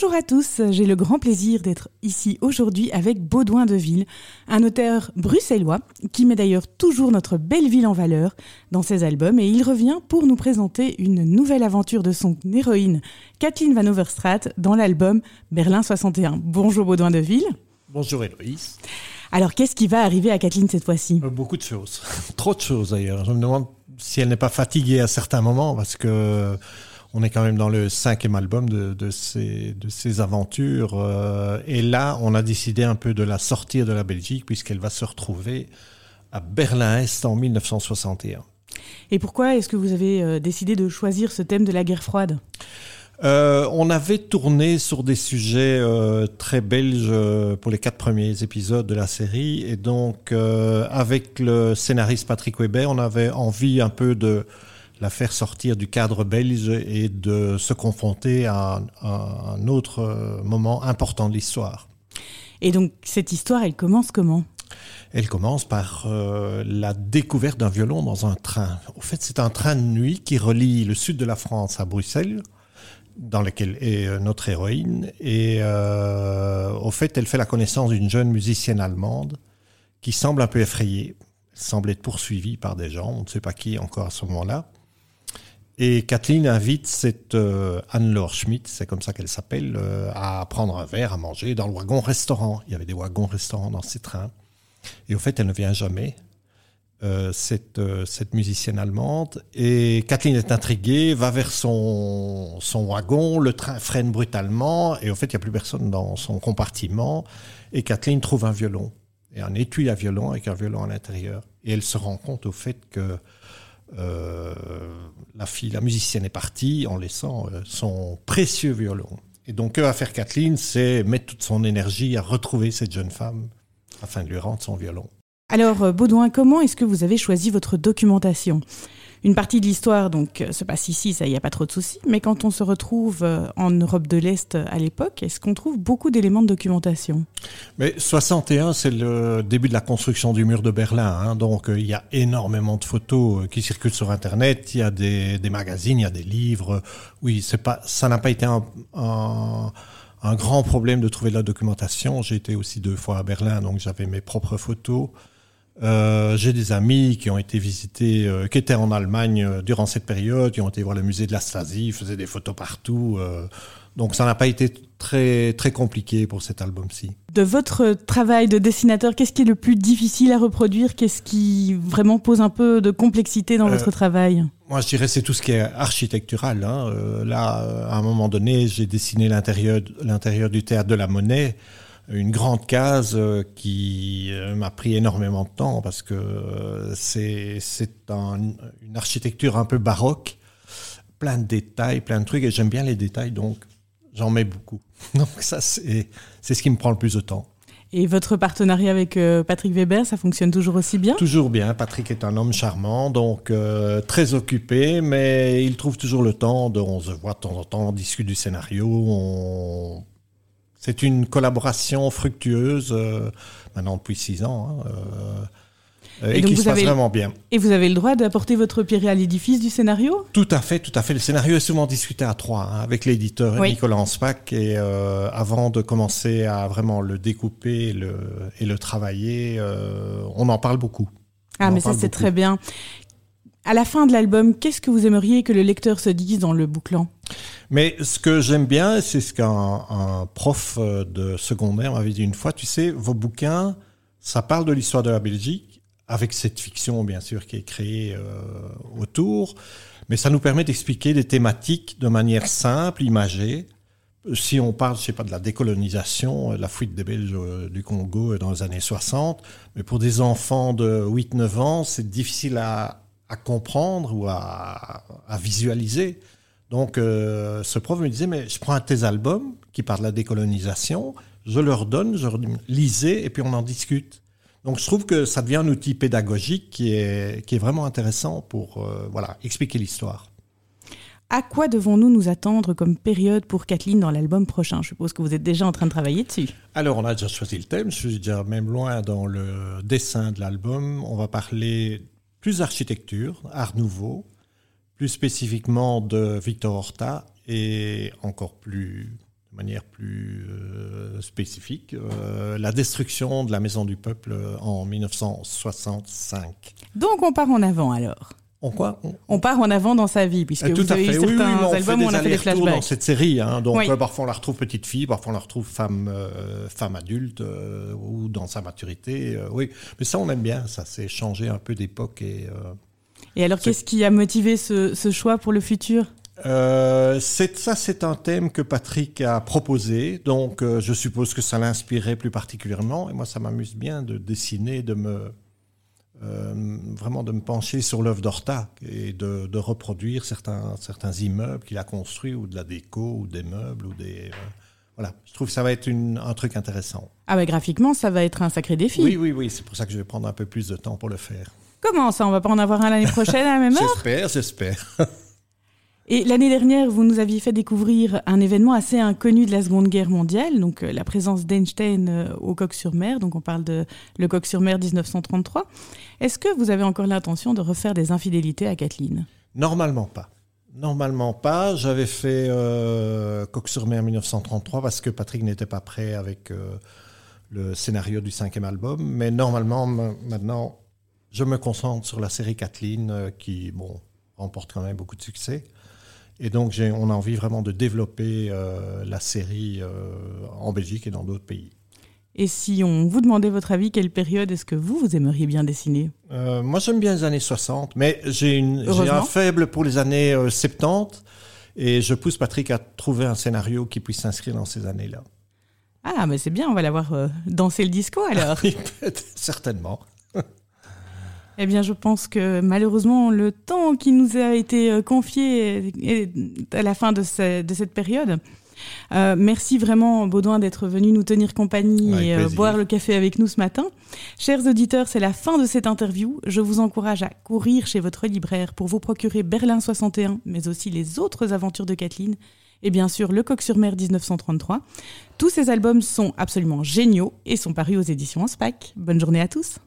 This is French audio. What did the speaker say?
Bonjour à tous, j'ai le grand plaisir d'être ici aujourd'hui avec Baudouin de Ville, un auteur bruxellois qui met d'ailleurs toujours notre belle ville en valeur dans ses albums et il revient pour nous présenter une nouvelle aventure de son héroïne Kathleen Van Overstraat dans l'album Berlin 61. Bonjour Baudouin de Ville. Bonjour Héloïse. Alors qu'est-ce qui va arriver à Kathleen cette fois-ci? Euh, Beaucoup de choses, trop de choses d'ailleurs. Je me demande si elle n'est pas fatiguée à certains moments parce que on est quand même dans le cinquième album de, de, ces, de ces aventures. Euh, et là, on a décidé un peu de la sortir de la Belgique puisqu'elle va se retrouver à Berlin-Est en 1961. Et pourquoi est-ce que vous avez euh, décidé de choisir ce thème de la guerre froide? Euh, on avait tourné sur des sujets euh, très belges euh, pour les quatre premiers épisodes de la série et donc avec le scénariste Patrick Weber, on avait envie un peu de la faire sortir du cadre belge et de se confronter à, à un autre euh, moment important de l'histoire. Et donc cette histoire, elle commence comment? Elle commence par euh, la découverte d'un violon dans un train. Au fait, c'est un train de nuit qui relie le sud de la France à Bruxelles, dans lequel est euh, notre héroïne. Et euh, au fait, elle fait la connaissance d'une jeune musicienne allemande qui semble un peu effrayée. Semble être poursuivie par des gens, on ne sait pas qui encore à ce moment-là. Et Kathleen invite cette euh, Anne-Laure Schmidt, c'est comme ça qu'elle s'appelle, euh, à prendre un verre, à manger dans le wagon-restaurant. Il y avait des wagons-restaurants dans ces trains. Et au fait, elle ne vient jamais, euh, cette, cette musicienne allemande. Et Kathleen est intriguée, va vers son, son wagon, le train freine brutalement, et au fait, il n'y a plus personne dans son compartiment. Et Kathleen trouve un violon, et un étui à violon avec un violon à l'intérieur. Et elle se rend compte au fait que la fille, la musicienne est partie en laissant euh, son précieux violon. Et donc, va faire Kathleen? C'est mettre toute son énergie à retrouver cette jeune femme afin de lui rendre son violon. Alors euh, Baudouin, comment est-ce que vous avez choisi votre documentation? Une partie de l'histoire donc euh, se passe ici, ça y a pas trop de soucis, mais quand on se retrouve euh, en Europe de l'Est euh, à l'époque, est-ce qu'on trouve beaucoup d'éléments de documentation? Mais 61, c'est le début de la construction du mur de Berlin. Hein, donc, il y a énormément de photos qui circulent sur Internet. Il y a des, magazines, il y a des livres. Oui, c'est pas, ça n'a pas été un, un, un grand problème de trouver de la documentation. J'ai été aussi deux fois à Berlin, donc j'avais mes propres photos. Euh, j'ai des amis qui ont été visités, euh, qui étaient en Allemagne euh, durant cette période, qui ont été voir le musée de la Stasi, faisaient des photos partout. donc ça n'a pas été très très compliqué pour cet album-ci. De votre travail de dessinateur, qu'est-ce qui est le plus difficile à reproduire? Qu'est-ce qui vraiment pose un peu de complexité dans votre travail? Moi, je dirais c'est tout ce qui est architectural. Hein. Là, à un moment donné, j'ai dessiné l'intérieur l'intérieur du théâtre de la Monnaie, une grande case euh, qui euh, m'a pris énormément de temps parce que euh, c'est c'est un, une architecture un peu baroque, plein de détails, plein de trucs et j'aime bien les détails donc j'en mets beaucoup. Donc ça c'est ce qui me prend le plus de temps. Et votre partenariat avec Patrick Weber, ça fonctionne toujours aussi bien? Toujours bien. Patrick est un homme charmant, donc euh, très occupé, mais il trouve toujours le temps. De, on se voit de temps en temps, on discute du scénario. On... C'est une collaboration fructueuse, euh, maintenant depuis six ans, hein, euh, Et et, qui se passe vraiment bien. Et vous avez le droit d'apporter votre pierre à l'édifice du scénario? Tout à fait, tout à fait. Le scénario est souvent discuté à trois hein, avec l'éditeur Oui. Nicolas Anspach et euh, avant de commencer à vraiment le découper et le, et le travailler, on en parle beaucoup. Ah, On mais ça, c'est très bien. À la fin de l'album, qu'est-ce que vous aimeriez que le lecteur se dise dans le bouclant? Mais ce que j'aime bien, c'est ce qu'un un prof euh, de secondaire m'avait dit une fois, tu sais, vos bouquins, ça parle de l'histoire de la Belgique, avec cette fiction, bien sûr, qui est créée euh, autour, mais ça nous permet d'expliquer des thématiques de manière simple, imagée. Si on parle, je sais pas, de la décolonisation, euh, la fuite des Belges du Congo dans les années 60, mais pour des enfants de 8-9 ans, c'est difficile à, comprendre ou à visualiser. Donc, euh, ce prof me disait, mais je prends un de tes albums qui parlent de la décolonisation, je leur donne, je leur dis, lisez, et puis on en discute. Donc, je trouve que ça devient un outil pédagogique qui est, qui est vraiment intéressant pour euh, voilà, expliquer l'histoire. À quoi devons-nous nous attendre comme période pour Kathleen dans l'album prochain? Je suppose que vous êtes déjà en train de travailler dessus. Alors, on a déjà choisi le thème, je suis déjà même loin dans le dessin de l'album. On va parler plus architecture, art nouveau, plus spécifiquement de Victor Horta et encore plus de manière plus euh, spécifique, euh, la destruction de la Maison du Peuple en 1965. Donc on part en avant alors on quoi? On... part en avant dans sa vie, puisque euh, vous avez eu certains oui, albums où on a fait des flashbacks. dans cette série, hein, donc parfois on la retrouve petite fille, parfois on la retrouve femme, femme adulte ou dans sa maturité. oui, mais ça on aime bien, ça c'est changé un peu d'époque et. Et alors qu'est-ce qui a motivé ce, ce choix pour le futur? Euh, ça, c'est un thème que Patrick a proposé, donc euh, je suppose que ça l'inspirait plus particulièrement. Et moi, ça m'amuse bien de dessiner, de me euh, vraiment de me pencher sur l'œuvre d'Horta et de, reproduire certains certains immeubles qu'il a construits ou de la déco ou des meubles ou des voilà. Je trouve que ça va être un truc intéressant. Ah bah graphiquement, ça va être un sacré défi. Oui, oui, oui. C'est pour ça que je vais prendre un peu plus de temps pour le faire. Comment ça On va pas en avoir un l'année prochaine à la même heure? J'espère, j'espère. Et l'année dernière, vous nous aviez fait découvrir un événement assez inconnu de la Seconde Guerre mondiale, donc euh, la présence d'Einstein euh, au Coq-sur-Mer, donc on parle de le Coq-sur-Mer 1933. Est-ce que vous avez encore l'intention de refaire des infidélités à Kathleen? Normalement pas. Normalement pas. J'avais fait euh, Coq-sur-Mer 1933 parce que Patrick n'était pas prêt avec le scénario du cinquième album. Mais normalement, maintenant, je me concentre sur la série Kathleen qui, bon, remporte quand même beaucoup de succès. Et donc, on a envie vraiment de développer euh, la série euh, en Belgique et dans d'autres pays. Et si on vous demandait votre avis, quelle période est-ce que vous, vous aimeriez bien dessiner? Euh, Moi, j'aime bien les années 60, mais j'ai un faible pour les années 70. Et je pousse Patrick à trouver un scénario qui puisse s'inscrire dans ces années-là. Ah, mais c'est bien, on va l'avoir dansé le disco alors. Certainement. Eh bien, je pense que malheureusement, le temps qui nous a été euh, confié est à la fin de, cette période. Euh, merci vraiment, Baudouin, d'être venu nous tenir compagnie et euh, boire le café avec nous ce matin. Chers auditeurs, c'est la fin de cette interview. Je vous encourage à courir chez votre libraire pour vous procurer Berlin 61, mais aussi les autres aventures de Kathleen et bien sûr Le Coq sur Mer 1933. Tous ces albums sont absolument géniaux et sont parus aux éditions SPAC. Bonne journée à tous.